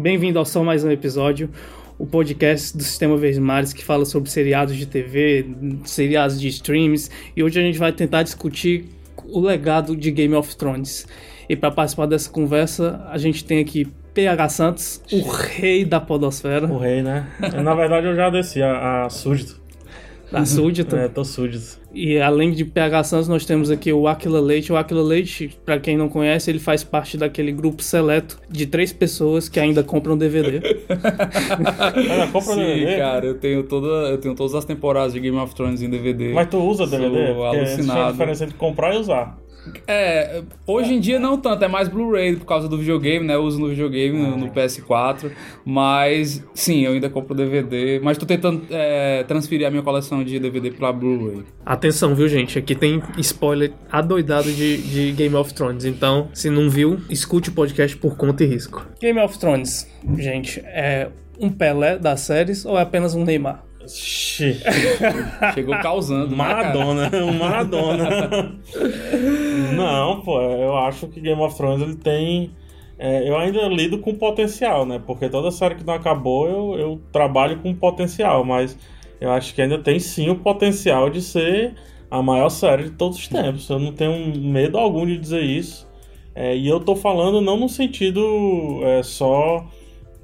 Bem-vindo ao Só Mais Um Episódio, o podcast do Sistema Verdes que fala sobre seriados de TV, seriados de streams, e hoje a gente vai tentar discutir o legado de Game of Thrones. E para participar dessa conversa, a gente tem aqui PH Santos, o rei da podosfera. O rei, né? Na verdade eu já desci a, a súdito. A súdito. É, tô súdito. E além de PH Santos, nós temos aqui o Aquila Leite. O Aquila Leite, para quem não conhece, ele faz parte daquele grupo seleto de três pessoas que ainda compram DVD. Ainda compra Sim, DVD? cara, eu tenho, toda, eu tenho todas as temporadas de Game of Thrones em DVD. Mas tu usa Sou DVD? Porque existe uma alucinado. diferença entre comprar e usar. É, hoje em dia não tanto, é mais Blu-ray por causa do videogame, né? Eu uso no videogame, no, no PS4. Mas, sim, eu ainda compro DVD. Mas tô tentando é, transferir a minha coleção de DVD pra Blu-ray. Atenção, viu, gente? Aqui tem spoiler adoidado de, de Game of Thrones. Então, se não viu, escute o podcast por conta e risco. Game of Thrones, gente, é um Pelé das séries ou é apenas um Neymar? Chegou causando. né? Maradona, um Maradona. Não, pô, eu acho que Game of Thrones ele tem. é, eu ainda lido com potencial, né? Porque toda série que não acabou eu, eu trabalho com potencial, mas eu acho que ainda tem sim o potencial de ser a maior série de todos os tempos. Eu não tenho medo algum de dizer isso. É, e eu tô falando não no sentido é, só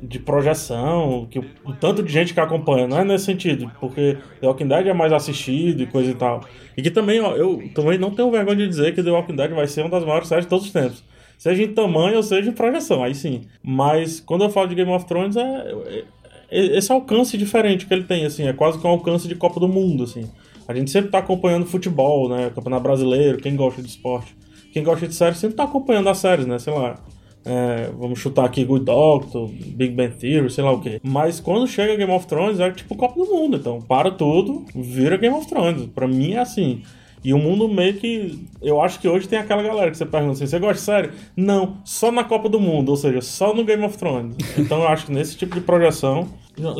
de projeção, que o, tanto de gente que acompanha, não é nesse sentido, porque The Walking Dead é mais assistido e coisa e tal. E que também, ó, eu também não tenho vergonha de dizer que The Walking Dead vai ser uma das maiores séries de todos os tempos. Seja em tamanho ou seja em projeção, aí sim. Mas quando eu falo de Game of Thrones, é, é- é- esse alcance diferente que ele tem, assim, é quase que um alcance de Copa do Mundo, assim. A gente sempre tá acompanhando futebol, né, Campeonato Brasileiro, quem gosta de esporte. Quem gosta de séries sempre tá acompanhando as séries, né, sei lá. É, vamos chutar aqui Good Doctor, Big Bang Theory, sei lá o quê. Mas quando chega Game of Thrones é tipo Copa do Mundo. Então para tudo, vira Game of Thrones. Pra mim é assim. E o mundo meio que. Eu acho que hoje tem aquela galera que você pergunta assim: você gosta de série? Não, só na Copa do Mundo, ou seja, só no Game of Thrones. Então eu acho que nesse tipo de projeção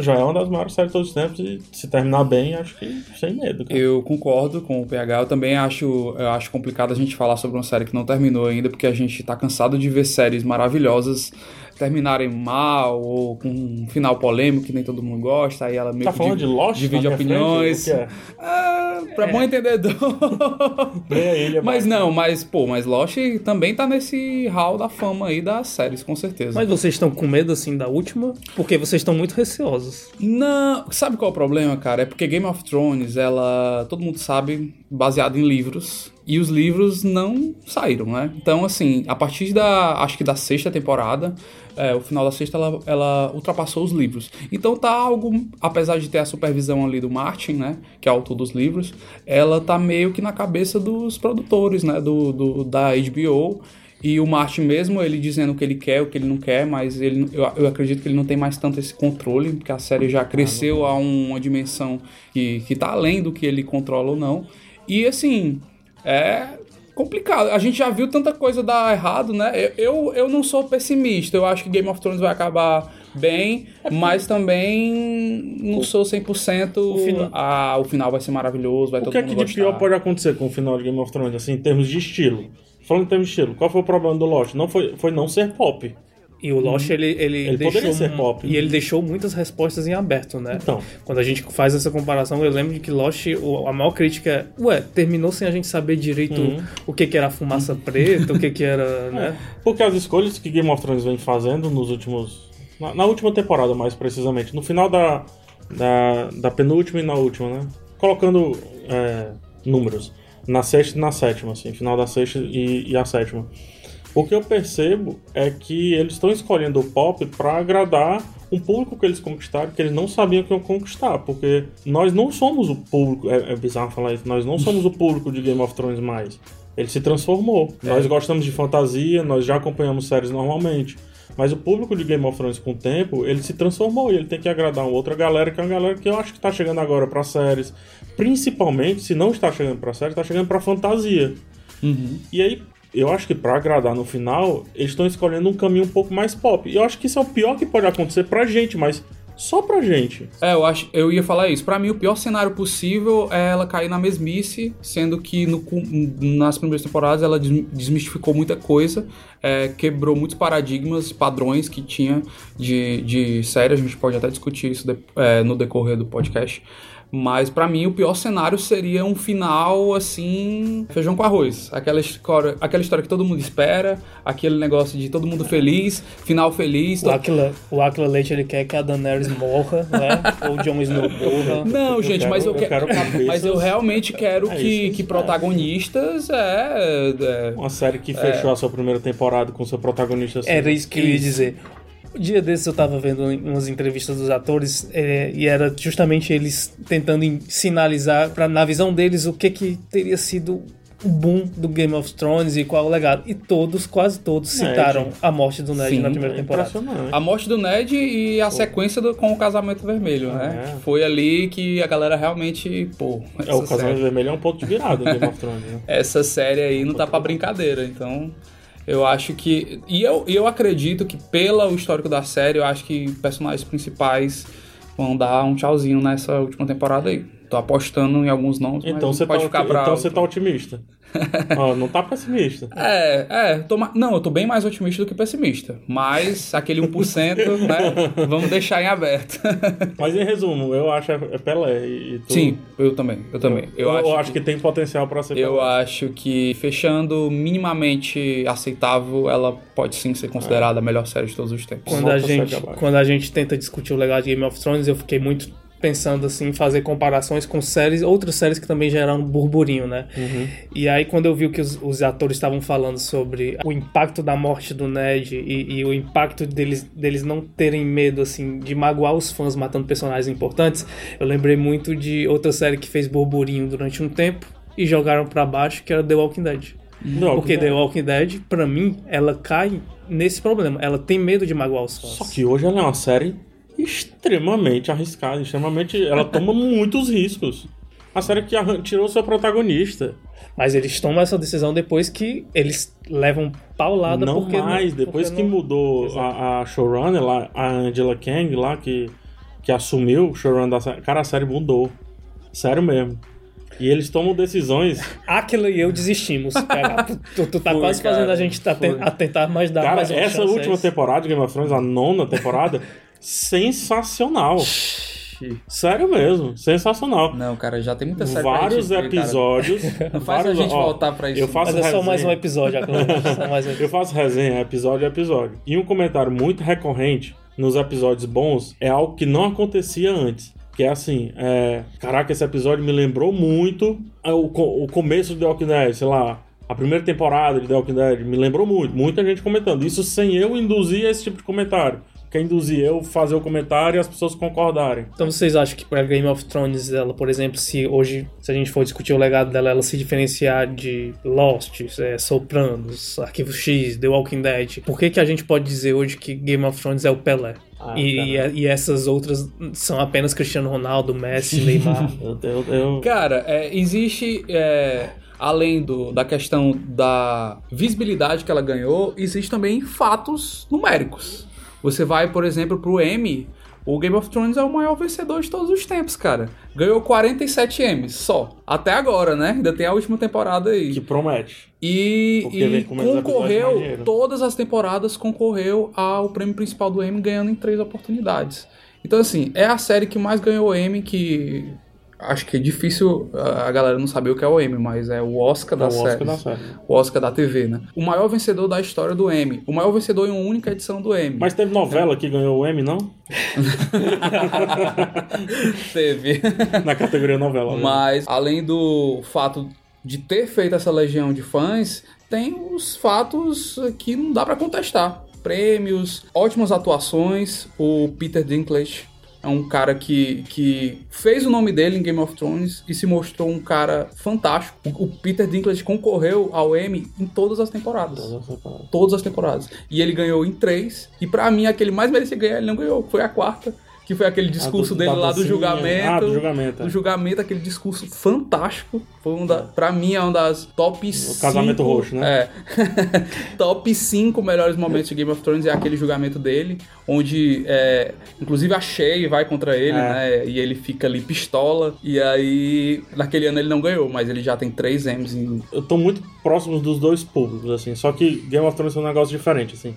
já é uma das maiores séries de todos os tempos. E se terminar bem, acho que sem medo. cara. Eu concordo com o PH. Eu também acho, eu acho complicado a gente falar sobre uma série que não terminou ainda, porque a gente tá cansado de ver séries maravilhosas terminarem mal ou com um final polêmico que nem todo mundo gosta. Aí ela meio Tá que falando div- de Lost? divide opiniões. frente? É? Ah, pra bom entendedor. Leia ele, mas abaixo. não, mas pô, mas Lost também tá nesse hall da fama aí das séries, com certeza. Mas vocês estão com medo, assim, da última? Porque vocês estão muito receosos. Não, sabe qual é o problema, cara? É porque Game of Thrones, ela, todo mundo sabe, baseado em livros, e os livros não saíram, né? Então, assim, a partir da, acho que da sexta temporada, é, o final da sexta, ela, ela ultrapassou os livros. Então tá algo, apesar de ter a supervisão ali do Martin, né, que é o autor dos livros, ela tá meio que na cabeça dos produtores, né, do, do da HBO, e o Martin mesmo, ele dizendo o que ele quer, o que ele não quer, mas ele, eu, eu acredito que ele não tem mais tanto esse controle, porque a série já cresceu a um- uma dimensão que, que tá além do que ele controla ou não. E assim, é complicado. A gente já viu tanta coisa dar errado, né? Eu, eu, eu não sou pessimista, eu acho que Game of Thrones vai acabar bem, mas também não sou 100%. O final- Ah, o final vai ser maravilhoso, vai O todo que é que de gostar. pior pode acontecer com o final de Game of Thrones, assim, em termos de estilo? Falando em termos de estilo, qual foi o problema do Lost? Não foi, foi não ser pop. E o Lost, ele, ele, Ele deixou... poderia ser pop. E ele deixou muitas respostas em aberto, né? Então. Quando a gente faz essa comparação, eu lembro de que Lost, a maior crítica é... Ué, terminou sem a gente saber direito Uhum. o que que era a fumaça preta, o que que era, né? Porque as escolhas que Game of Thrones vem fazendo nos últimos. Na, na última temporada, mais precisamente. No final da, da, da penúltima e na última, né? Colocando é, números. Na sexta e na sétima, assim. Final da sexta e, e a sétima. O que eu percebo é que eles estão escolhendo o pop pra agradar um público que eles conquistaram que eles não sabiam que iam conquistar, porque nós não somos o público, é, é bizarro falar isso, nós não somos o público de Game of Thrones mais. Ele se transformou. Nós gostamos de fantasia, nós já acompanhamos séries normalmente. Mas o público de Game of Thrones com o tempo, ele se transformou e ele tem que agradar uma outra galera, que é uma galera que eu acho que tá chegando agora pra séries. Principalmente, se não está chegando pra séries, tá chegando pra fantasia. E aí, eu acho que pra agradar no final, eles estão escolhendo um caminho um pouco mais pop. E eu acho que isso é o pior que pode acontecer pra gente, mas só pra gente. É, eu acho, eu ia falar isso. Pra mim, o pior cenário possível é ela cair na mesmice, sendo que no, nas primeiras temporadas ela desmistificou muita coisa, é, quebrou muitos paradigmas, padrões que tinha de, de série. A gente pode até discutir isso de, é, no decorrer do podcast. Mas para mim o pior cenário seria um final assim, feijão com arroz. Aquela história, aquela história que todo mundo espera, aquele negócio de todo mundo feliz, final feliz. O Aquila, o Aquila Leite ele quer que a Daenerys morra, né? Ou o Jon Snow morra. Não, gente, eu mas eu, eu quero, mas eu realmente quero é que, que protagonistas é, é, uma série que fechou é, a sua primeira temporada com seu protagonista. Assim. Era isso que eu ia dizer dia desses eu tava vendo umas entrevistas dos atores é, e era justamente eles tentando sinalizar, pra, na visão deles, o que que teria sido o boom do Game of Thrones e qual o legado. E todos, quase todos, Ned. citaram a morte do Ned Sim, na primeira é temporada. A morte do Ned e a pô. sequência do, com o Casamento Vermelho, né? É. Foi ali que a galera realmente, pô... É, o Casamento série... Vermelho é um ponto de virada do Game of Thrones, né? Essa série aí não tá pra brincadeira, então... Eu acho que. E eu, eu acredito que, pelo histórico da série, eu acho que personagens principais vão dar um tchauzinho nessa última temporada aí. Tô apostando em alguns nomes. Então você pode tá, ficar bravo. Então você tá otimista. oh, não tá pessimista. É, é. Tô, não, eu tô bem mais otimista do que pessimista. Mas aquele 1%, né? Vamos deixar em aberto. mas em resumo, eu acho é Pelé. E tu... Sim, eu também. Eu também. Eu, eu, acho, eu acho que, que, tem potencial para ser Eu Pelé. acho que fechando minimamente aceitável, ela pode sim ser considerada é. a melhor série de todos os tempos. Quando a, gente, quando a gente tenta discutir o legado de Game of Thrones, eu fiquei muito pensando assim, fazer comparações com séries, outras séries que também geraram burburinho, né? Uhum. E aí quando eu vi que os, os atores estavam falando sobre o impacto da morte do Ned e, e, o impacto deles, deles não terem medo, assim, de magoar os fãs matando personagens importantes, eu lembrei muito de outra série que fez burburinho durante um tempo e jogaram para baixo, que era The Walking Dead. Não, Porque The Walking Dead, pra mim, ela cai nesse problema. Ela tem medo de magoar os fãs. Só que hoje ela é uma série extremamente arriscada, extremamente. Ela toma muitos riscos. A série que tirou seu protagonista. Mas eles tomam essa decisão depois que eles levam paulada não porque mais, não, depois que não... mudou a, a, showrunner lá, a Angela Kang lá, que, que assumiu o showrunner da série. Cara, a série mudou. Sério mesmo. E eles tomam decisões. Aquilo e eu desistimos. Cara, tu, tu tá foi, quase cara, fazendo a gente tá a tentar mais dar cara, mais uma essa última temporada de Game of Thrones, a nona temporada, sensacional. Sério mesmo, sensacional. Não, cara, já tem muita série Vários episódios. Não faz vários, a gente ó, voltar pra isso. Eu faço Mas é só mais um episódio, mais um Eu faço resenha episódio a episódio. E um comentário muito recorrente nos episódios bons é algo que não acontecia antes. Que é assim, é... caraca, esse episódio me lembrou muito o, o começo de The Walking Dead, sei lá, a primeira temporada de The Walking Dead me lembrou muito, muita gente comentando. Isso sem eu induzir esse tipo de comentário quer induzir eu fazer o comentário e as pessoas concordarem. Então vocês acham que para Game of Thrones, ela, por exemplo, se hoje, se a gente for discutir o legado dela, ela se diferenciar de Lost, é, Sopranos, Arquivo X, The Walking Dead, por que, que a gente pode dizer hoje que Game of Thrones é o Pelé? Ah, e, e, e, essas outras são apenas Cristiano Ronaldo, Messi, Neymar. eu, eu, eu... Cara, é, existe. É além do, da questão da visibilidade que ela ganhou, existe também fatos numéricos. Você vai, por exemplo, pro M, o Game of Thrones é o maior vencedor de todos os tempos, cara. Ganhou 47 M's só. Até agora, né? Ainda tem a última temporada aí. Que promete. E, e concorreu, todas as temporadas concorreu ao prêmio principal do M, ganhando em três oportunidades. Então, assim, é a série que mais ganhou M, que acho que é difícil a galera não saber o que é o Emmy, mas é o Oscar, da, é o Oscar da série. O Oscar da TV, né? O maior vencedor da história do Emmy. O maior vencedor em uma única edição do Emmy. Mas teve novela é. que ganhou o Emmy, não? teve. Na categoria novela. Mesmo. Mas, além do fato de ter feito essa legião de fãs, tem os fatos que não dá para contestar. Prêmios, ótimas atuações. O Peter Dinklage é um cara que, que fez o nome dele em Game of Thrones e se mostrou um cara fantástico. O, Peter Dinklage concorreu ao Emmy em todas as temporadas. Todas as temporadas. Todas as temporadas. E ele ganhou em três. E para mim, aquele mais merecia ganhar, ele não ganhou. Foi a quarta que foi aquele discurso do- dele lá do julgamento. Ah, do julgamento, é. Do julgamento, aquele discurso fantástico. Foi um da, pra mim é uma das top 5. casamento roxo, né? É. top 5 melhores momentos de Game of Thrones é aquele julgamento dele, onde é, inclusive a Shay vai contra ele, É. né? E ele fica ali pistola. E aí, naquele ano ele não ganhou, mas ele já tem 3 M's em. eu tô muito próximo dos dois públicos, assim. Só que Game of Thrones é um negócio diferente, assim.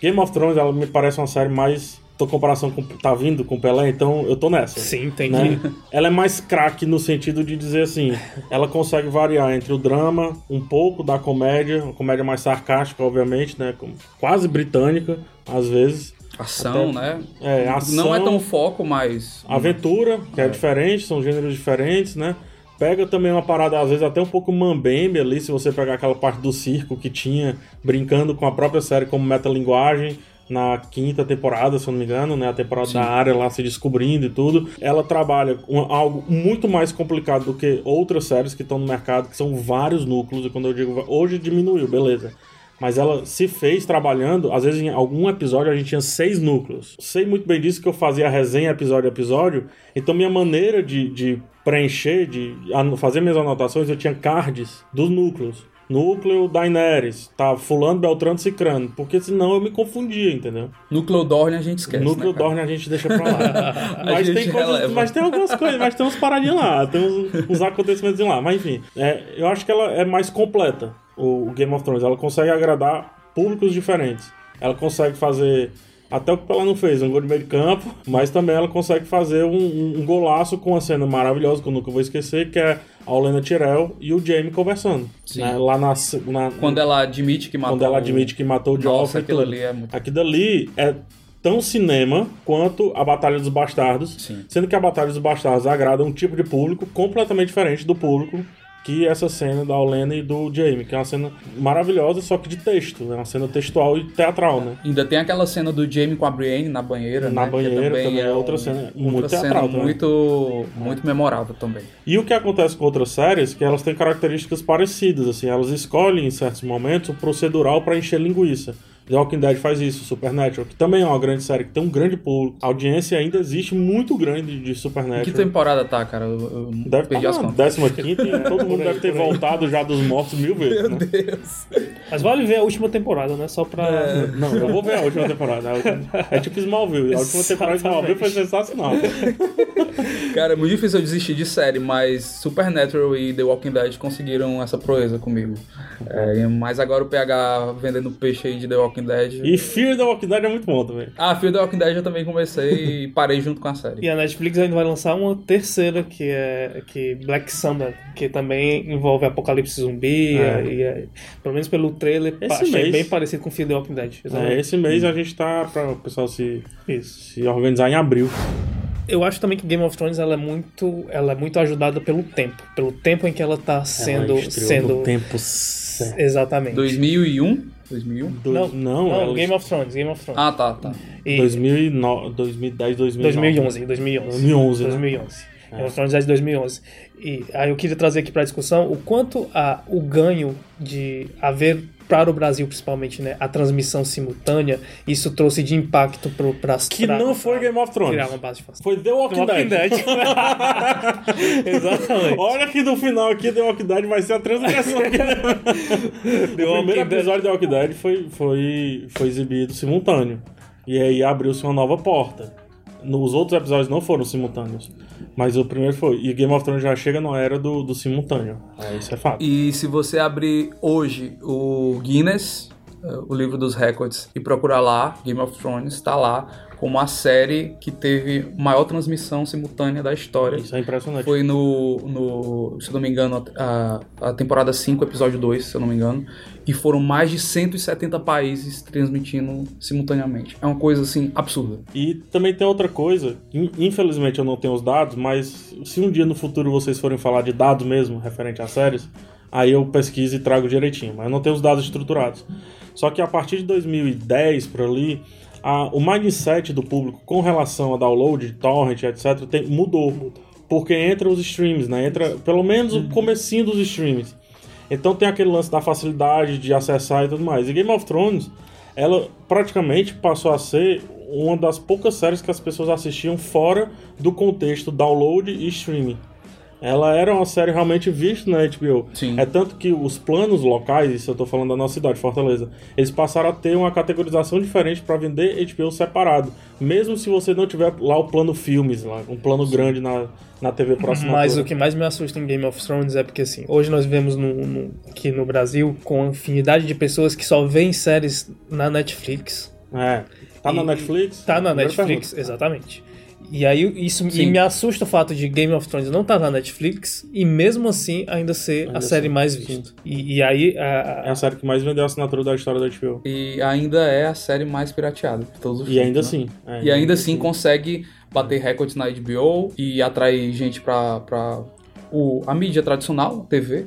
Game of Thrones, ela me parece uma série mais. Tô comparação com. tá vindo com Pelé, então eu tô nessa. Sim, tem né? Ela é mais craque no sentido de dizer assim, ela consegue variar entre o drama, um pouco da comédia, uma comédia mais sarcástica, obviamente, né? como- Quase britânica, às vezes. Ação, Até- né? É, ação, Não é tão foco, mas. aventura, que é. diferente, são gêneros diferentes, né? Pega também uma parada, às vezes, até um pouco mambembe ali, se você pegar aquela parte do circo que tinha, brincando com a própria série como metalinguagem, na quinta temporada, se eu não me engano, né? A temporada da área lá se descobrindo e tudo. Ela trabalha com algo muito mais complicado do que outras séries que estão no mercado, que são vários núcleos, e quando eu digo hoje diminuiu, beleza. Mas ela se fez trabalhando, às vezes em algum episódio a gente tinha seis núcleos. Sei muito bem disso que eu fazia a resenha episódio a episódio, então minha maneira de, de preencher, de fazer minhas anotações, eu tinha cards dos núcleos. Núcleo Daenerys, tá fulano, Beltrano, Cicrano, porque senão eu me confundia, entendeu? Núcleo Dorne a gente esquece. Núcleo né? Dorne a gente deixa pra lá. mas, tem coisas, mas tem algumas coisas, mas tem uns paradinhas lá, tem uns, uns acontecimentos lá. Mas enfim, é, eu acho que ela é mais completa, o, o Game of Thrones. Ela consegue agradar públicos diferentes. Ela consegue fazer. Até o que ela não fez, um gol de meio de campo, mas também ela consegue fazer um, um- um golaço com uma cena maravilhosa que eu nunca vou esquecer, que é a Olena Tyrell e o Jamie conversando. Sim. né, lá na, na- Quando ela admite que matou. quando ela admite que matou o Joffrey. aquilo tudo. ali é muito. Aquilo dali é tão cinema quanto a Batalha dos Bastardos, Sim. sendo que a Batalha dos Bastardos agrada um tipo de público completamente diferente do público que essa cena da Olena e do Jaime, que é uma cena maravilhosa, só que de texto, é uma cena textual e teatral, né? Ainda tem aquela cena do Jamie com a Brienne na banheira, Na né? que banheira também é um- outra cena outra muito cena teatral também. muito, muito memorável também. E o que acontece com outras séries, que elas têm características parecidas, assim, elas escolhem em certos momentos o procedural para encher linguiça. The Walking Dead faz isso, Supernatural, que também é uma grande série, que tem um grande público. A audiência ainda existe muito grande de Supernatural. Que temporada tá, cara? Eu, eu Deve perdi estar as contas. 15 quinta e todo mundo deve ter voltado já dos mortos mil vezes. né? Deus. Mas vale ver a última temporada, né? Só pra. Não, eu vou ver a última temporada. É tipo Smallville. A última temporada de Smallville foi sensacional. Cara, é muito difícil eu desistir de série, mas Supernatural e The Walking Dead conseguiram essa proeza comigo. É, mas agora o PH vendendo peixe aí de The Walking Dead. E Fear the Walking Dead é muito bom também. Ah, Fear the Walking Dead eu também comecei e parei junto com a série. E a Netflix ainda vai lançar uma terceira, que é que Black Summer, que também envolve apocalipse zumbi. É. E é- pelo menos pelo trailer, Esse achei mês. bem parecido com Fear the Walking Dead. É, esse mês a gente tá pra o pessoal se, Isso. se organizar em abril. Eu acho também que Game of Thrones ela é muito, ela é muito ajudada pelo tempo, pelo tempo em que ela tá sendo, Ela sendo tempo certo. exatamente. 2001? 2001? Dois- Não, não, não, ela- Game of Thrones, Game of Thrones. Ah, tá, tá. E 2009, 2010, 2009. 2011, 2011. 2011, né? 2011. Game of Thrones é de 2011. E aí eu queria trazer aqui para discussão o quanto a, o ganho de haver para o Brasil principalmente, né, a transmissão simultânea, isso trouxe de impacto para Que não foi Game of Thrones. criar uma base de fãs. Foi The Walking, Walking Dead. Dead. Exatamente. Olha que no final aqui The Walking Dead vai ser a transgressão. aqui. o Walking primeiro episódio de The Walking Dead foi, foi, foi exibido simultâneo. E aí abriu-se uma nova porta. Nos outros episódios não foram simultâneos. Mas o primeiro foi. E Game of Thrones já chega na era do, do simultâneo. É, isso é fato. E se você abrir hoje o Guinness, eh, o livro dos recordes, e procurar lá, Game of Thrones, tá lá como a série que teve maior transmissão simultânea da história. Isso é impressionante. Foi no, no, se eu não me engano, a, a temporada 5, episódio 2, se eu não me engano. E foram mais de 170 países transmitindo simultaneamente. É uma coisa, assim, absurda. E também tem outra coisa, in- infelizmente eu não tenho os dados, mas se um dia no futuro vocês forem falar de dados mesmo, referente a séries, aí eu pesquiso e trago direitinho, mas eu não tenho os dados estruturados. Só que a partir de 2010 por ali, a- o mindset do público com relação a download, torrent, etc, tem- mudou. Porque entra os streams, né? Entra pelo menos o comecinho dos streams. Então tem aquele lance da facilidade de acessar e tudo mais. E Game of Thrones, ela praticamente passou a ser uma das poucas séries que as pessoas assistiam fora do contexto download e streaming. Ela era uma série realmente vista na HBO. Sim. É tanto que os planos locais, isso eu tô falando da nossa cidade, Fortaleza, eles passaram a ter uma categorização diferente para vender HBO separado. Mesmo se você não tiver lá o plano filmes, lá, um plano grande na, na TV próxima. Mas o que mais me assusta em Game of Thrones é porque, assim, hoje nós vivemos no, no, aqui no Brasil com a infinidade de pessoas que só veem séries na Netflix. É. Tá na E- Netflix? Tá na Netflix, pergunta. exatamente. E aí isso Sim. e me assusta o fato de Game of Thrones não estar na Netflix e mesmo assim ainda ser Ainda a série mais vista. E, e aí a- É a série que mais vendeu a assinatura da história da HBO. E ainda é a série mais pirateada de todos os E ainda né? assim. é, E ainda assim consegue bater recordes na HBO e atrair gente pra, pra o, a mídia tradicional, TV.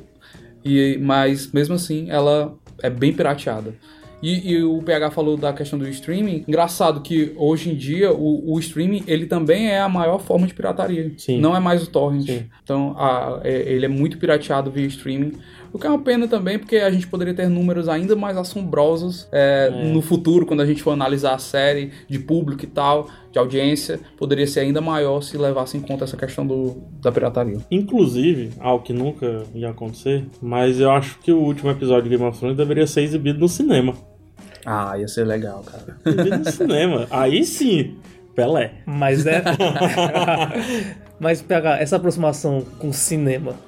E, mas mesmo assim ela é bem pirateada. E, e o PH falou da questão do streaming. Engraçado que hoje em dia o, o streaming ele também é a maior forma de pirataria. Sim. Não é mais o torrent. Sim. Então a- é- ele é muito pirateado via streaming. O que é uma pena também, porque a gente poderia ter números ainda mais assombrosos é, no futuro, quando a gente for analisar a série de público e tal, de audiência, poderia ser ainda maior se levasse em conta essa questão do, da pirataria. Inclusive, algo que nunca ia acontecer, mas eu acho que o último episódio de Game of Thrones deveria ser exibido no cinema. Ah, ia ser legal, cara. Exibido no cinema. Aí sim, Pelé. mas é mas pegar essa aproximação com o cinema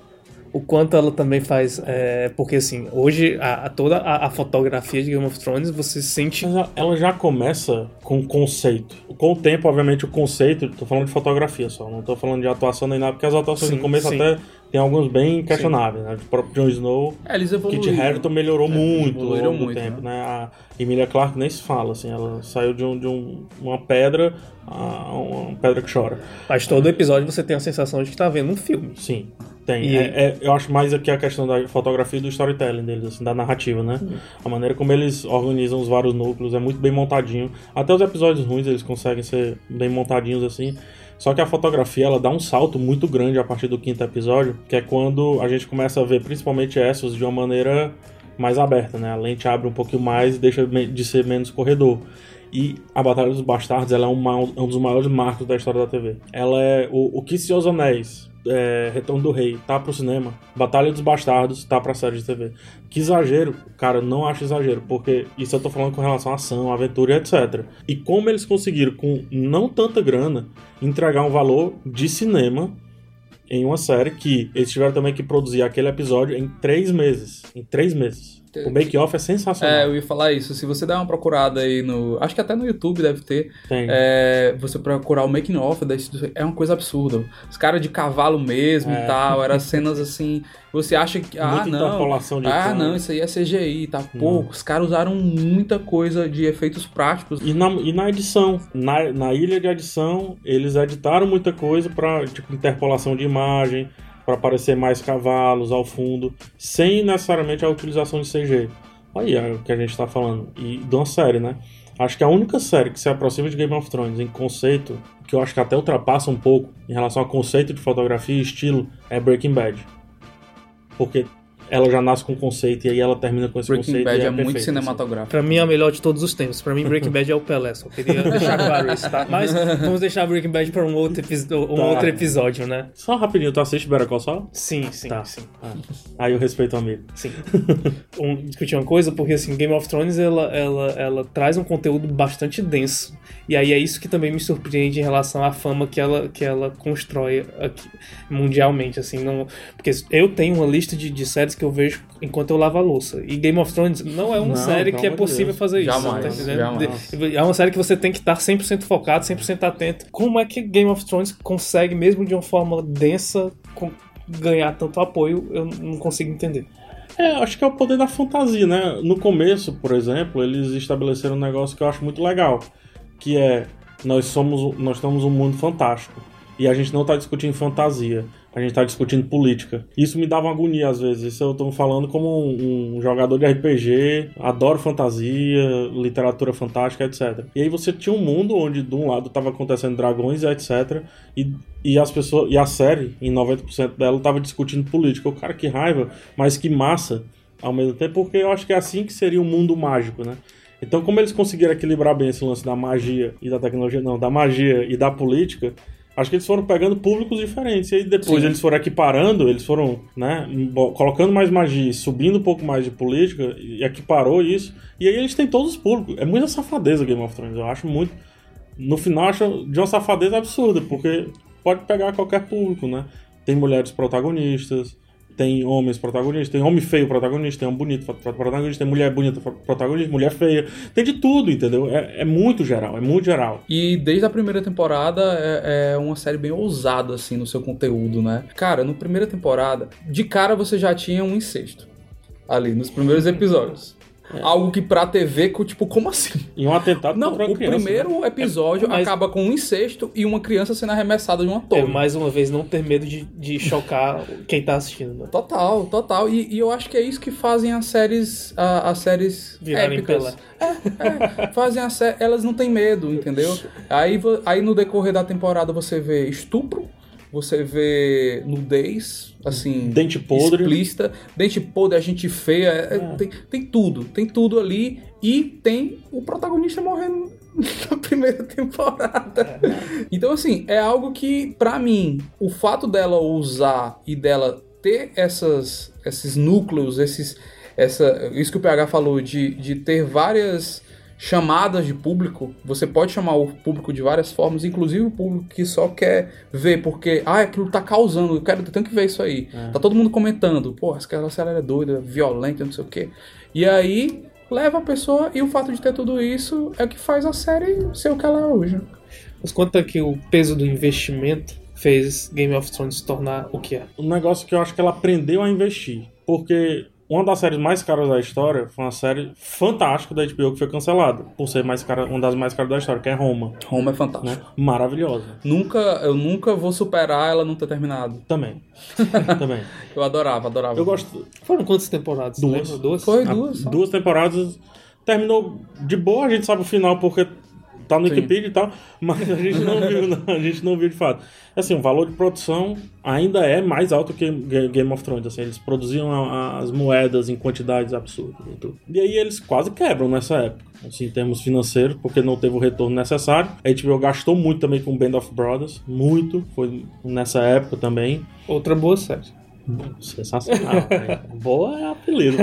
o quanto ela também faz é, porque assim hoje a, a- toda a, a fotografia de Game of Thrones você sente ela- ela já começa com conceito. Com o tempo, obviamente, o conceito, tô falando de fotografia só, não tô falando de atuação nem nada, porque as atuações Sim, no começo sim. até tem alguns bem questionáveis, né? O próprio Jon Snow, É, eles evoluíram. Kit Harington melhorou muito ao evoluíram longo do muito, tempo, né? né? A Emilia Clarke nem se fala, assim, ela saiu de, um, de um- uma pedra a uma pedra que chora. mas todo episódio você tem a sensação de que tá vendo um filme Sim, tem. E- É- é- eu acho mais aqui a questão da fotografia e do storytelling deles, assim, da narrativa, né? A maneira como eles organizam os vários núcleos é muito bem montadinho. Até os episódios ruins eles conseguem ser bem montadinhos assim. Só que a fotografia ela dá um salto muito grande a partir do quinto episódio, que é quando a gente começa a ver principalmente Essos de uma maneira mais aberta, né? A lente abre um pouquinho mais e deixa de ser menos corredor. E a Batalha dos Bastardos ela é um, um dos maiores marcos da história da TV. Ela é o, o que se os anéis, é, Retorno do Rei, tá pro cinema. Batalha dos Bastardos tá pra série de TV. Que exagero, cara, não acho exagero, porque isso eu tô falando com relação à ação, aventura e etc. E como eles conseguiram, com não tanta grana, entregar um valor de cinema em uma série que eles tiveram também que produzir aquele episódio em três meses. Em três meses. O make-off é sensacional. É, eu ia falar isso. Se você der uma procurada aí no. Acho que até no YouTube deve ter. É, você procurar o making off desse- é uma coisa absurda. Os caras de cavalo mesmo É. e tal, eram cenas assim. Você acha que. Ah, Muita não. interpolação de Ah, câmera. não, isso aí é CGI, tá? Pô, os caras usaram muita coisa de efeitos práticos. E na, e na edição, na, na ilha de edição, eles editaram muita coisa pra, tipo, interpolação de imagem, pra aparecer mais cavalos ao fundo, sem necessariamente a utilização de CG. Aí é o que a gente tá falando. E de uma série, né? Acho que a única série que se aproxima de Game of Thrones em conceito, que eu acho que até ultrapassa um pouco em relação a conceito de fotografia e estilo, é Breaking Bad. Porque ela já nasce com conceito e aí ela termina com esse Breaking conceito. Bad e é, é, muito perfeito, assim. cinematográfico. Pra mim é a melhor de todos os tempos. Pra mim, Breaking Bad é o Pelé. Só queria deixar claro isso, tá? Mas vamos deixar Breaking Bad pra um outro, epi- um Tá. outro episódio, né? Só rapidinho, tu assiste Better Call Saul? Sim, sim, Tá. sim. Ah, aí eu respeito o amigo. Sim. um, discutir uma coisa, porque assim, Game of Thrones ela, ela, ela traz um conteúdo bastante denso. E aí é isso que também me surpreende em relação à fama que ela, que ela constrói aqui, mundialmente, assim, não, porque eu tenho uma lista de, de séries que eu vejo enquanto eu lavo a louça. E Game of Thrones não é uma Não, série que é possível Deus. fazer isso. Jamais, tá jamais. É uma série que você tem que estar 100% focado, 100% atento. Como é que Game of Thrones consegue, mesmo de uma forma densa, ganhar tanto apoio? Eu não consigo entender. É, acho que é o poder da fantasia, né? No começo, por exemplo, eles estabeleceram um negócio que eu acho muito legal, que é nós somos, nós estamos um mundo fantástico e a gente não está discutindo fantasia, a gente está discutindo política. Isso me dava agonia às vezes. Isso eu tô falando como um, um jogador de RPG, adoro fantasia, literatura fantástica, etc. E aí você tinha um mundo onde de um lado estava acontecendo dragões etc. E, e as pessoas e a série, em 90% dela, estava discutindo política. O cara que raiva, mas que massa ao mesmo tempo, porque eu acho que é assim que seria o mundo mágico, né? Então, como eles conseguiram equilibrar bem esse lance da magia e da tecnologia, não, da magia e da política, acho que eles foram pegando públicos diferentes. E aí depois Sim. eles foram equiparando, eles foram, né, colocando mais magia, subindo um pouco mais de política, e equiparou isso. E aí eles têm todos os públicos. É muita safadeza Game of Thrones, eu acho muito. No final, acho de uma safadeza absurda, porque pode pegar qualquer público, né? Tem mulheres protagonistas, tem homens protagonistas, tem homem feio protagonista, tem homem bonito pro- protagonista, tem mulher bonita pro- protagonista, mulher feia. Tem de tudo, entendeu? É, é muito geral, é muito geral. E desde a primeira temporada é, é uma série bem ousada, assim, no seu conteúdo, né? Cara, na primeira temporada, de cara você já tinha um incesto. Ali, nos primeiros episódios. Algo que pra TV, tipo, como assim? E um atentado Não, contra o criança, né? primeiro episódio mas- acaba com um incesto e uma criança sendo arremessada de uma É, torre. mais uma vez, não ter medo de, de chocar quem tá assistindo. Né? Total, total. E, e eu acho que é isso que fazem as séries, a- as séries Virarem épicas. É, é, fazem as sé- elas não têm medo, entendeu? Aí, aí no decorrer da temporada você vê estupro, você vê nudez, assim, Dente podre. explícita, dente podre, a gente feia, é- Tem, tem tudo, tem tudo ali e tem o protagonista morrendo na primeira temporada. Então, assim, é algo que, pra mim, o fato dela usar e dela ter essas, esses núcleos, esses, essa, isso que o PH falou, de, de ter várias chamadas de público, você pode chamar o público de várias formas, inclusive o público que só quer ver, porque, ah, aquilo tá causando, eu quero, eu tenho que ver isso aí. Tá todo mundo comentando, pô, aquela série é doida, violenta, não sei o quê. E aí, leva a pessoa, e o fato de ter tudo isso é o que faz a série ser o que ela é hoje. Mas quanto é que o peso do investimento fez Game of Thrones se tornar o que é? um negócio que eu acho que ela aprendeu a investir. Porque uma das séries mais caras da história foi uma série fantástica da HBO que foi cancelada. Por ser mais cara, uma das mais caras da história, que é Roma. Roma é fantástico. Né? Maravilhosa. Nunca, eu nunca vou superar ela não ter terminado. Também. Também. Eu adorava, adorava. Eu gosto. Foram quantas temporadas? Duas. Duas? Foi a- duas. só. duas temporadas. Terminou de boa, a gente sabe o final porque tá no Sim. Wikipedia e tal, mas a gente não viu, não, a gente não viu de fato. Assim, o valor de produção ainda é mais alto que Ga- Game of Thrones, assim, eles produziam as moedas em quantidades absurdas e tudo. E aí eles quase quebram nessa época, assim, em termos financeiros, porque não teve o retorno necessário. A HBO gastou muito também com Band of Brothers, muito, foi nessa época também. Outra boa série. Sensacional. né? Boa é apelido.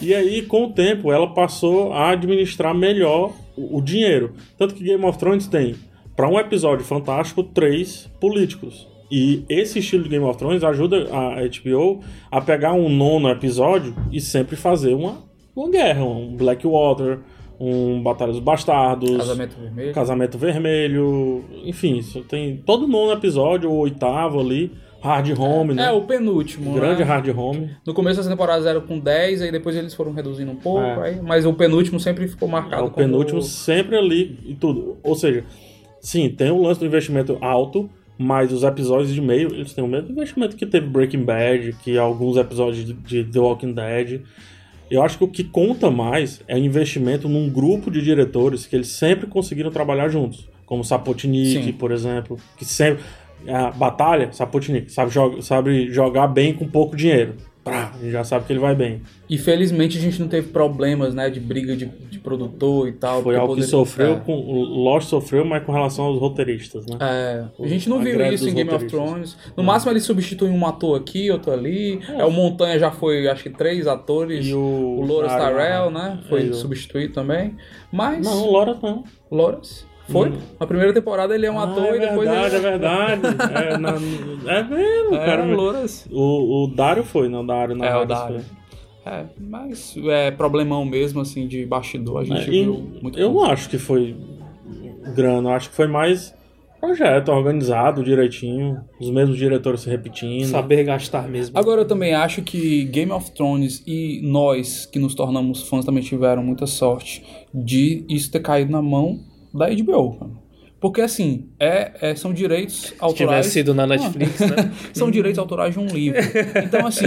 e aí, com o tempo, ela passou a administrar melhor o, o dinheiro. Tanto que Game of Thrones tem, para um episódio fantástico, três políticos. E esse estilo de Game of Thrones ajuda a HBO a pegar um nono episódio e sempre fazer uma, uma guerra, um Blackwater, um Batalha dos Bastardos, Casamento Vermelho. Casamento Vermelho, enfim, isso tem todo nono episódio, o oitavo ali, Hard Home, né? É, o penúltimo. Grande né? Hard Home. No começo das temporadas era com 10, aí depois eles foram reduzindo um pouco, É. aí, mas o penúltimo sempre ficou É marcado o penúltimo sempre ali e tudo. Ou seja, sim, tem o lance do investimento alto, mas os episódios de meio, eles têm o mesmo investimento que teve Breaking Bad, que alguns episódios de, de The Walking Dead. Eu acho que o que conta mais é o investimento num grupo de diretores que eles sempre conseguiram trabalhar juntos. Como Sapotnik, Sim. por exemplo, que sempre. A batalha, Sapotnik, sabe, joga, sabe jogar bem com pouco dinheiro. Pá, a gente já sabe que ele vai bem. E felizmente a gente não teve problemas, né, de briga de, de produtor e tal. Foi algo que sofreu, é. com, o Lost sofreu, mas com relação aos roteiristas, né? É, a gente não A viu isso em Game of. Thrones. No máximo ele substitui um ator aqui, outro ali. É, o Montanha já foi, acho que três atores. E o o. Loras Tyrell, né? Foi É, substituído também. Mas. Não, o Loras não. Loras? Foi? Na primeira temporada ele é um Ah, ator é e depois verdade, ele. é verdade. é, na- é mesmo, É, cara. o Loras. O, o Dário foi, não, o Dário não. É, o Dário. É, mas é problemão mesmo, assim, de bastidor. A gente É, viu muito eu pouco. não acho que foi grana, eu acho que foi mais projeto organizado direitinho, os mesmos diretores se repetindo. Saber gastar mesmo. Agora eu também acho que Game of Thrones e nós que nos tornamos fãs também tiveram muita sorte de isso ter caído na mão da HBO. cara. Porque assim, é, é- são direitos Se tivesse autorais. sido na Netflix, né? São direitos autorais de um livro. Então, assim,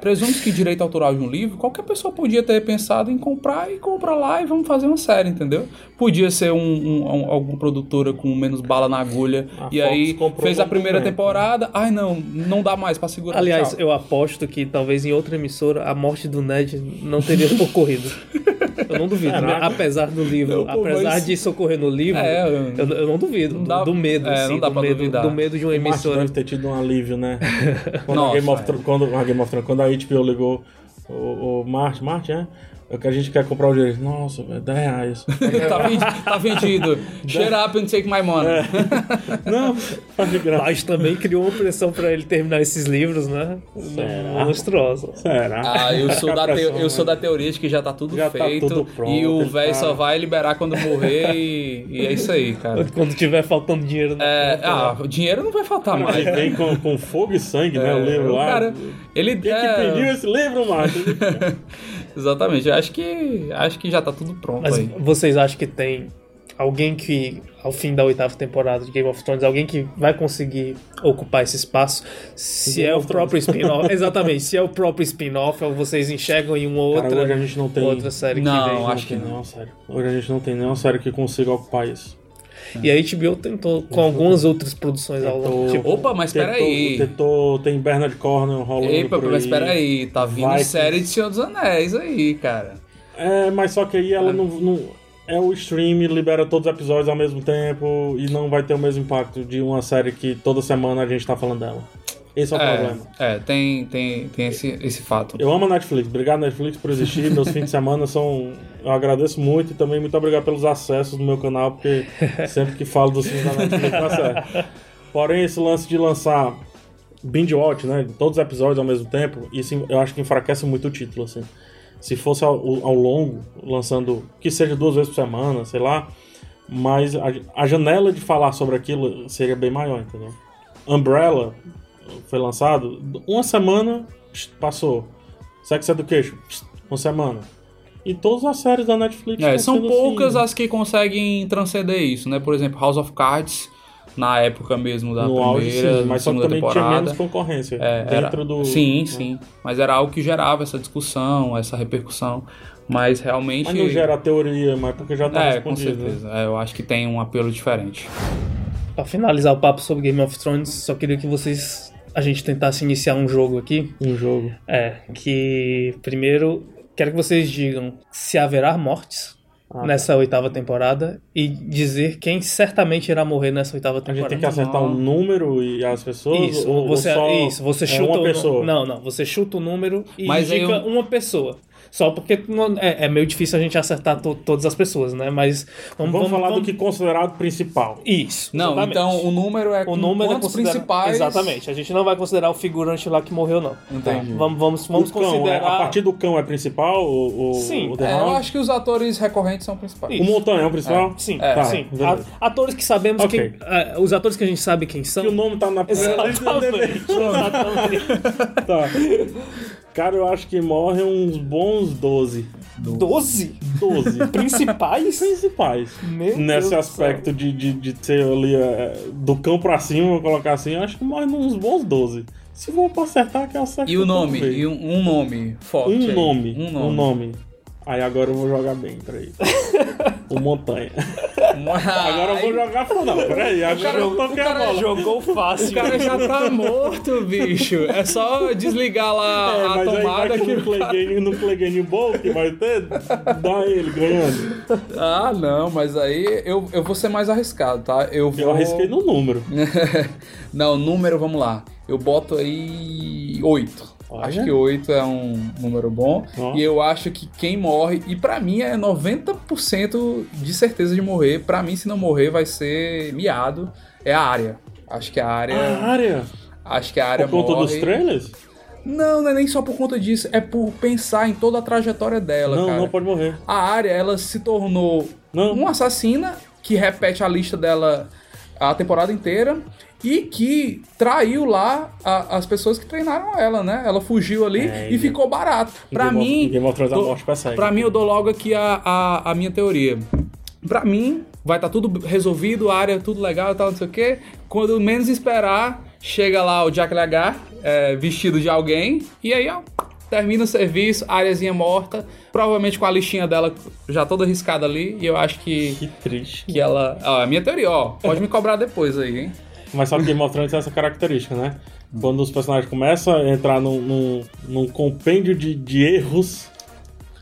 presumo que direito autoral de um livro, qualquer pessoa podia ter pensado em comprar e comprar lá e vamos fazer uma série, entendeu? Podia ser um, um- um- alguma produtora com menos bala na agulha A e Fox aí fez a primeira momento, temporada. Ai, não, não dá mais pra segurar. Aliás, eu aposto que talvez em outra emissora a morte do Ned não teria ocorrido. Eu não duvido. Caraca. Apesar do livro, Eu, pô, apesar mas- disso ocorrer no livro, É, eu, eu- eu não duvido. Não do- dá- do medo, é, assim, não dá do pra medo, duvidar. do medo de uma O Martin emissora. deve ter tido um alívio, né? Quando, Nossa, a, Game of é. Thrones, quando, a Game of Thrones, quando a HBO ligou o, o Martin, Martin, é? É o que a gente quer comprar o direito. Nossa, velho, 10 reais. tá, vendido, tá vendido. Shut up and take my money. Não, faz de graça. Mas também criou uma pressão pra ele terminar esses livros, né? Será? Monstruosa. Será? Ah, eu sou, da, Pressão, teo- eu sou né? da teoria de que já tá tudo Já tá feito. tudo pronto, e o ele velho tá- só vai liberar quando morrer e, e é isso aí, cara. Quando tiver faltando dinheiro na É, conta, ah, né? o dinheiro não vai faltar mais. vem com, com fogo e sangue, né? O livro o lá. cara, ele Quem é, que pediu esse livro, Martin? Exatamente, eu acho que acho que já tá tudo pronto Mas aí. vocês acham que tem alguém que, ao fim da oitava temporada de Game of Thrones, alguém que vai conseguir ocupar esse espaço? Se Game é o próprio spin-off. Exatamente, se é o próprio spin-off, ou vocês enxergam em uma Cara, outra, hoje a gente não tem. outra série Não, que vem. acho que não. nenhuma série. Hoje a gente não tem nenhuma série que consiga ocupar isso. E a HBO tentou com algumas outras produções ao longo. Tentou. Tipo, Opa, mas Tentou- peraí. Tentou, tem Bernard Cornwell rolando Epa, por mas aí. peraí, tá vindo Vikings. série de Senhor dos Anéis aí, cara. É, mas só que aí Ah. ela não, não- É o stream, libera todos os episódios ao mesmo tempo e não vai ter o mesmo impacto de uma série que toda semana a gente tá falando dela. Esse é o É, problema. é, tem, tem, tem esse, esse fato. Eu amo a Netflix, obrigado Netflix por existir. Meus fins de semana são. Eu agradeço muito e também muito obrigado pelos acessos no meu canal, porque sempre que falo dos filmes da Netflix tá certo. Porém, esse lance de lançar binge watch, né? Todos os episódios ao mesmo tempo, isso eu acho que enfraquece muito o título, assim. Se fosse ao, ao longo, lançando que seja duas vezes por semana, sei lá, mas a, a janela de falar sobre aquilo seria bem maior, entendeu? Umbrella foi lançado, uma semana pst, passou. Sex Education, pst, uma semana. E todas as séries da Netflix É, são sendo poucas assim, as que conseguem transcender isso, né? Por exemplo, House of Cards, na época mesmo da no auge, primeira, sim, mas só que segunda também tinha temporada. menos concorrência É, era- dentro do. Sim, né? sim. Mas era algo que gerava essa discussão, essa repercussão. Mas realmente. Mas não gera teoria, mas porque já tá É, com respondido. né? certeza. É, eu acho que tem um apelo diferente. Pra finalizar o papo sobre Game of Thrones, só queria que vocês. A gente tentasse iniciar um jogo aqui. Um jogo. É, que primeiro quero que vocês digam se haverá mortes Ah, nessa oitava temporada e dizer quem certamente irá morrer nessa oitava A temporada. gente tem que acertar um número e as pessoas? Isso, ou, você, ou só isso, você é chuta uma o nu- pessoa. Não, não, você chuta o número e Mas indica eu- uma pessoa. Só porque não- é, é meio difícil a gente acertar to- todas as pessoas, né? Mas vamos, Vamos, falar vamos- do que é considerado principal. Isso. Não, exatamente. então o número é o com número é quantos considera- principais. Exatamente. A gente não vai considerar o figurante lá que morreu, não. Entendi. Vamos, vamos, vamos cão, considerar. é- a partir do cão é principal? O, o, Sim. o É, eu acho que os atores recorrentes são principais. Isso. O Montanha é o principal? Sim, É, tá, sim. beleza. A- atores que sabemos Ok. quem. é, os atores que a gente sabe quem são. E o nome tá na Exatamente. exatamente. Tá. Cara, eu acho que morrem uns bons 12. 12 12 principais? principais. Meu Nesse Deus aspecto de, de, de ser ali é, do cão pra cima, vou colocar assim, eu acho que morrem uns bons 12. Se for pra acertar, que eu acerto. E o nome? E um, um nome forte. Um aí. nome. Um Um nome. Aí agora eu vou jogar bem, peraí. o Montanha. Agora eu vou jogar não, peraí. Agora eu toquei a bola. Jogou O fácil. cara já tá morto, bicho. É só desligar lá É, a mas aí vai tomada que que. no play game, no play game bom que vai ter, dá ele ganhando. Ah, não, mas aí eu, eu vou ser mais arriscado, tá? Eu vou. Eu arrisquei no número. não, número, vamos lá. Eu boto aí 8. Olha. Acho que 8 é um número bom. Ó. E eu acho que quem morre, e pra mim é 90% de certeza de morrer. Pra mim, se não morrer, vai ser miado. É a área. Acho que a área. A área. Acho que a área Por conta morre. dos trailers? Não, não é nem só por conta disso. É por pensar em toda a trajetória dela, Não, cara. não pode morrer. A área, ela se tornou Não. uma assassina que repete a lista dela a temporada inteira e que traiu lá a- as pessoas que treinaram ela, né? Ela fugiu ali É, e e- ficou barato. Of- mim, Game of Thrones, a tô- morte persegue. pra mim eu dou logo aqui a, a, a minha teoria. Pra mim, vai estar tudo resolvido, a área tudo legal e tal, não sei o quê. Quando menos esperar, chega lá o Jack Lagar, é, vestido de alguém, e aí, ó, termina o serviço, áreazinha morta, provavelmente com a listinha dela já toda riscada ali, e eu acho que, Que triste. que ela... Ó, a minha teoria, ó, pode me cobrar depois aí, hein? Mas sabe que Game of Thrones tem essa característica, né? Quando os personagens começam a entrar num, num, num compêndio de, de erros,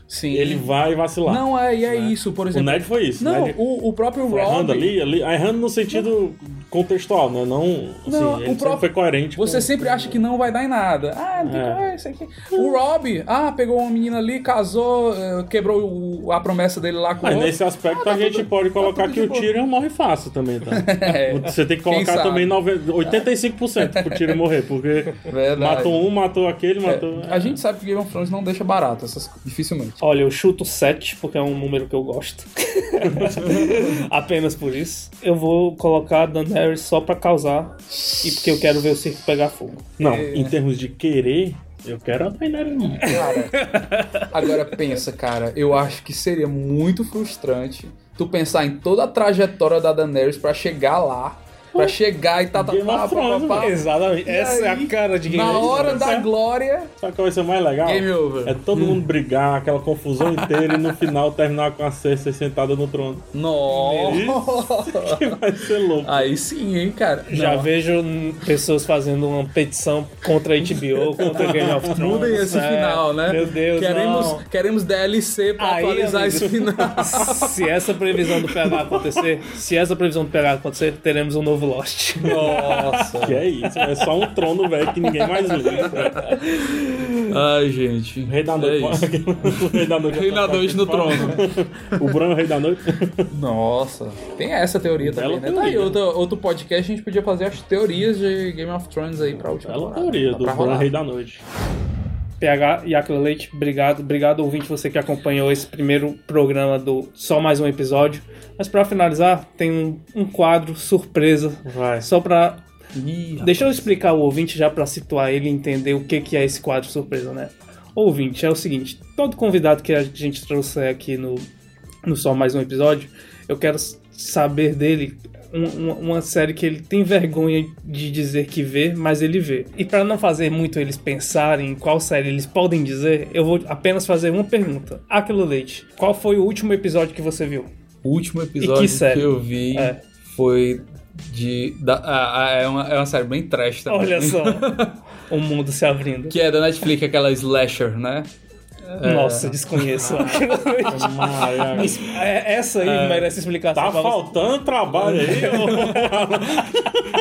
Sim. ele vai vacilar. Não, é, e é né? isso, por o exemplo. Ned foi isso. Não, Ned o, o próprio foi errando Rob. ali, ali, errando no sentido contextual, né? Não, assim, Não, o próprio- foi coerente. Você com- sempre acha que não vai dar em nada. Ah, não tem É. que ah, isso aqui. O Rob, ah, pegou uma menina ali, casou, eh, quebrou o- a promessa dele lá com Mas o outro. nesse aspecto Ah, tá a gente tudo- pode tá colocar que o. Tyrion morre fácil também, tá? É. Você tem que colocar também nove- 85% pro Tyrion morrer, porque Verdade. matou um, matou aquele, É, matou... a gente sabe que Game of Thrones não deixa barato, essas dificilmente. Olha, eu chuto 7, porque é um número que eu gosto. Apenas por isso. Eu vou colocar a Daenerys só pra causar e porque eu quero ver o circo pegar fogo. Não, É. em termos de querer, eu quero a Daenerys não. Cara, agora pensa, cara, eu acho que seria muito frustrante tu pensar em toda a trajetória da Daenerys pra chegar lá, pra chegar e tá, tá, Game tá, of pá, Thrones, pá, pá. Exatamente. E Essa é aí, a cara de Game Na of hora da certo? glória, Sabe qual vai ser mais legal? game over. É todo mundo brigar, aquela confusão inteira e no final terminar com a Cersei sentada no trono. Nossa! Que vai ser louco. Aí sim, hein, cara. Já Não. vejo hum, pessoas fazendo uma petição contra a HBO, contra Game of Thrones. Mudem esse É, final, né? Meu Deus, queremos, não. queremos DLC pra Aí, atualizar amigo, esse final. Se essa previsão do PH acontecer, se essa previsão do PH acontecer, teremos um novo Lost. Nossa. Que é isso, é só um trono velho que ninguém mais liga. Ai, gente. O rei da É noite. isso. o rei da noite. Rei da noite no trono. O Bran é o rei da noite. Nossa, tem essa teoria também, Bela né? Tá aí, outro, outro podcast a gente podia fazer as teorias de Game of Thrones aí pra última Bela temporada. teoria Dá do Bran rolar. rei da noite. PH e Aquila Leite, obrigado. Obrigado, ouvinte, você que acompanhou esse primeiro programa do Só Mais Um Episódio. Mas pra finalizar, tem um, um quadro surpresa. Vai. Só pra. Ih, Deixa eu explicar o ouvinte já pra situar ele e entender o que, que é esse quadro surpresa, né? Ouvinte, é o seguinte: todo convidado que a gente trouxer aqui no, no Só Mais Um Episódio, eu quero saber dele uma, uma série que ele tem vergonha de dizer que vê, mas ele vê. E pra não fazer muito eles pensarem em qual série eles podem dizer, eu vou apenas fazer uma pergunta. Aquilo Leite, qual foi o último episódio que você viu? O último episódio que que, eu vi É. foi de. Da, ah, é, uma, é uma série bem trash também. Olha só, o mundo se abrindo. Que é da Netflix, aquela slasher, né? Nossa, desconheço. Maria. É, Essa aí merece explicação. Tá faltando trabalho aí.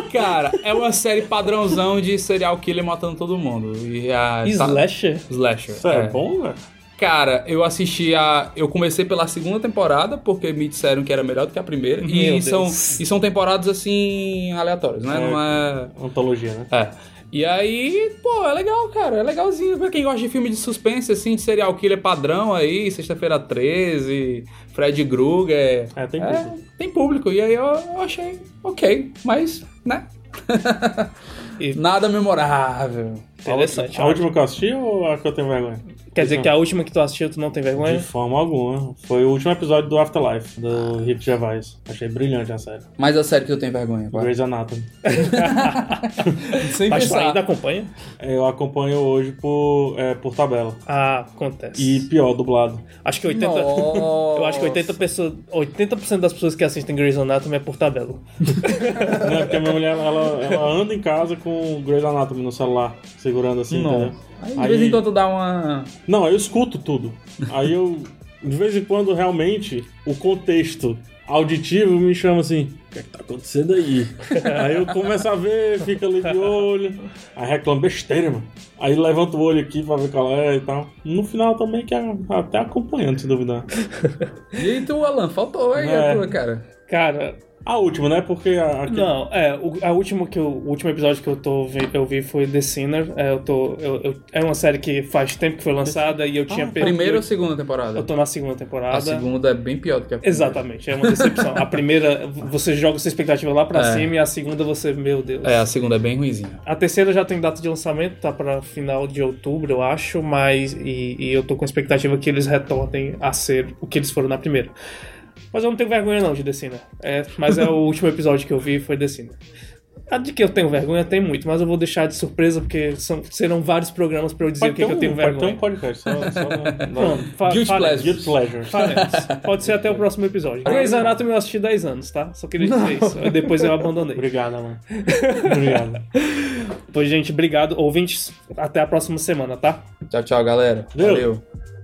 Cara, é uma série padrãozão de serial killer matando todo mundo. E a, tá- Slasher? Slasher. Isso é bom, velho? Cara, eu assisti a. Eu comecei pela segunda temporada, porque me disseram que era melhor do que a primeira. Meu E Deus. são, e são temporadas assim, aleatórias, né? É. Não é. Antologia, né? É. E aí, pô, é legal, cara. É legalzinho. Pra quem gosta de filme de suspense, assim, de serial killer padrão aí, Sexta-feira 13, Fred Krueger. É, tem É, público. tem público. E aí eu, eu achei ok, mas, né? Nada memorável. Interessante. A última que eu assisti ou a que eu tenho vergonha? Quer dizer que a última que tu assistiu tu não tem De vergonha? forma alguma. Foi o último episódio do Afterlife, do Rick Gervais. Achei brilhante a série. Mas a série que eu tenho vergonha, qual é? Grey's Anatomy. Sem Mas tu pensar. ainda acompanha? Eu acompanho hoje por, é, por tabela. Ah, acontece. E pior, dublado. Acho que 80. Eu acho que 80 pessoas, 80% das pessoas que assistem Grey's Anatomy é por tabela. Não, é porque a minha mulher ela, ela anda em casa com Grey's Anatomy no celular, segurando assim, Não. entendeu? Aí, de vez em quando dá uma. Não, eu escuto tudo. Aí eu, de vez em quando, realmente, o contexto auditivo me chama assim: o que é que tá acontecendo aí? aí eu começo a ver, fica ali de olho, aí reclamo besteira, mano. Aí levanto o olho aqui pra ver qual é e tal. No final também, que é até acompanhando, se duvidar. E aí tu, Alan, faltou aí É. a tua, cara. Cara, A última, né? Porque a, não, é, o, a última que eu, o último episódio que eu, tô, vi- eu vi foi The Sinner. É, eu tô, eu, eu- é uma série que faz tempo que foi lançada e eu tinha perdido. Primeira ou segunda temporada? Eu tô na segunda temporada. A segunda é bem pior do que a primeira. Exatamente, é uma decepção. a primeira, você joga sua expectativa lá pra É. cima e a segunda você, meu Deus. É, a segunda é bem ruimzinha. A terceira já tem data de lançamento, tá pra final de outubro, eu acho, mas. E, e eu tô com a expectativa que eles retornem a ser o que eles foram na primeira. Mas eu não tenho vergonha não de The Sinner. É, mas é o último episódio que eu vi foi The Sinner. A de que eu tenho vergonha tem muito, mas eu vou deixar de surpresa porque são, serão vários programas pra eu dizer o que, que eu tenho pode ter vergonha. um podcast, só, só Pronto, Guilty faremos. pleasure. Guilty Pleasure. Faremos. Pode ser até o próximo episódio. Grey's Anatomy eu assisti 10 anos, tá? Só queria dizer isso. Aí Depois eu abandonei. Obrigado, mano. Obrigado. Pois, gente, obrigado. Ouvintes, até a próxima semana, tá? Tchau, tchau, galera. Valeu. Valeu.